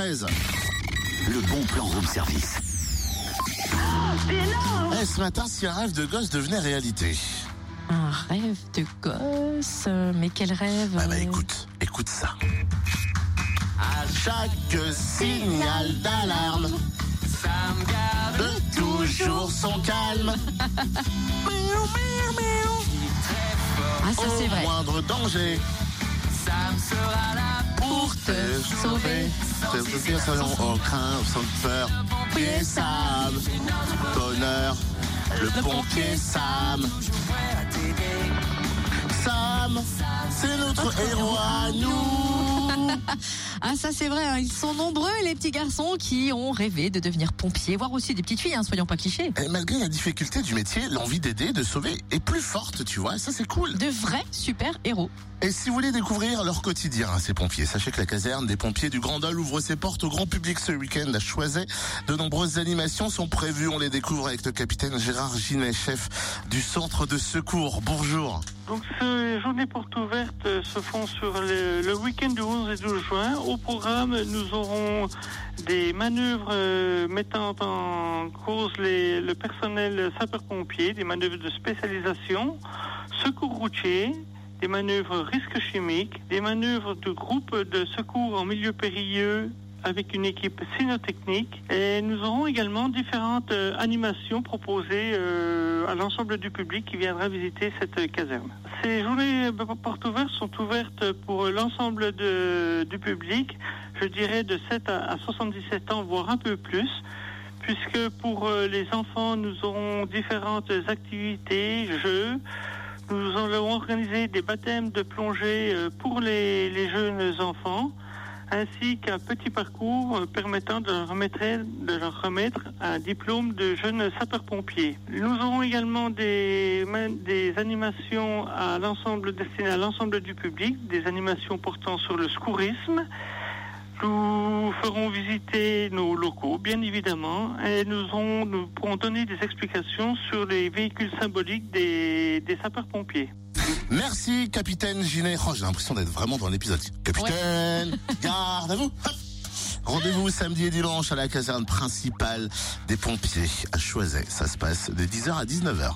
13. Le bon plan room service. Eh, ce matin, si un rêve de gosse devenait réalité. Un rêve de gosse euh, Mais quel rêve Ah bah euh, écoute, écoute ça. À chaque signal d'alarme, de toujours son calme. Ah ça c'est Au vrai. moindre danger, pour te sauver. Te dire selon aucun sans peur. Pompier Sam, bonheur, le pompier. Sam, Ah ça c'est vrai, hein, ils sont nombreux les petits garçons qui ont rêvé de devenir pompiers, voire aussi des petites filles, hein, soyons pas clichés. Et malgré la difficulté du métier, l'envie d'aider, de sauver est plus forte, tu vois, et ça c'est cool. De vrais super héros. Et si vous voulez découvrir leur quotidien, hein, ces pompiers, sachez que la caserne des pompiers du Grand Dol ouvre ses portes au grand public ce week-end à Choiset. De nombreuses animations sont prévues, on les découvre avec le capitaine Gérard Ginet, chef du centre de secours. Bonjour. Donc ces journées portes ouvertes euh, se font sur le, week-end du 11 et 12 juin. Au programme, nous aurons des manœuvres euh, mettant en cause le personnel sapeur-pompier, des manœuvres de spécialisation, secours routier, des manœuvres risques chimiques, des manœuvres de groupe de secours en milieu périlleux avec une équipe cynotechnique. Et nous aurons également différentes euh, animations proposées euh, à l'ensemble du public qui viendra visiter cette caserne. Ces journées portes ouvertes sont ouvertes pour l'ensemble du public, je dirais de 7 à, à 77 ans, voire un peu plus puisque pour euh, les enfants, nous aurons différentes activités, jeux. Nous allons organiser des baptêmes de plongée pour les jeunes enfants, ainsi qu'un petit parcours euh, permettant de leur, remettre, un diplôme de jeune sapeur-pompier. Nous aurons également des, ma- des animations à l'ensemble destinées à l'ensemble du public, des animations portant sur le secourisme. Nous ferons visiter nos locaux, bien évidemment, et nous, pourrons donner des explications sur les véhicules symboliques des sapeurs-pompiers. Merci, capitaine Ginet. Oh, j'ai l'impression d'être vraiment dans l'épisode. Capitaine, garde à vous. Rendez-vous samedi et dimanche à la caserne principale des pompiers à Choiset. Ça se passe de 10h à 19h.